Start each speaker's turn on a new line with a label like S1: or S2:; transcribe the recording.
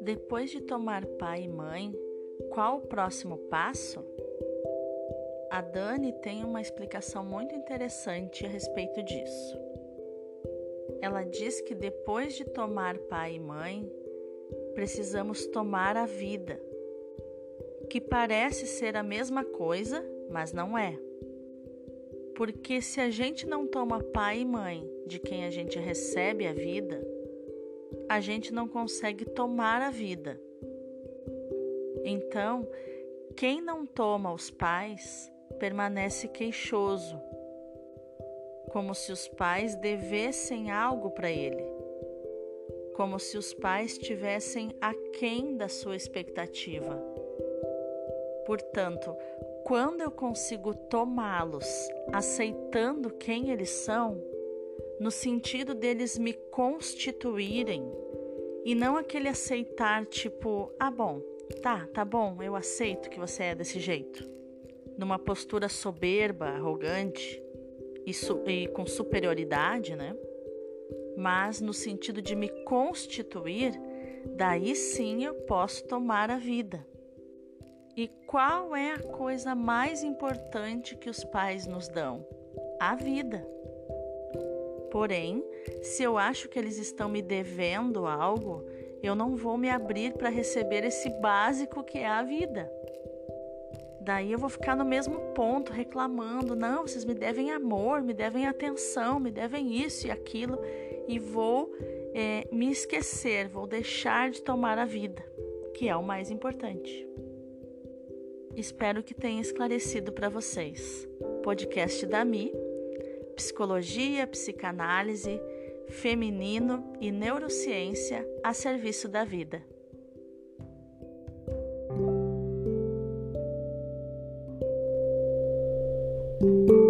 S1: Depois de tomar pai e mãe, qual o próximo passo? A Dani tem uma explicação muito interessante a respeito disso. Ela diz que depois de tomar pai e mãe, precisamos tomar a vida, que parece ser a mesma coisa, mas não é. Porque se a gente não toma pai e mãe de quem a gente recebe a vida, a gente não consegue tomar a vida. Então, quem não toma os pais permanece queixoso, como se os pais devessem algo para ele, como se os pais tivessem aquém da sua expectativa. Portanto, quando eu consigo tomá-los aceitando quem eles são, no sentido deles me constituírem e não aquele aceitar tipo, ah, bom, tá, tá bom, eu aceito que você é desse jeito. Numa postura soberba, arrogante e, e com superioridade, né? Mas no sentido de me constituir, daí sim eu posso tomar a vida. E qual é a coisa mais importante que os pais nos dão? A vida. Porém, se eu acho que eles estão me devendo algo, eu não vou me abrir para receber esse básico que é a vida. Daí eu vou ficar no mesmo ponto, reclamando: não, vocês me devem amor, me devem atenção, me devem isso e aquilo, e vou é, me esquecer, vou deixar de tomar a vida, que é o mais importante. Espero que tenha esclarecido para vocês. Podcast da Mi psicologia, psicanálise, feminino e neurociência a serviço da vida. Música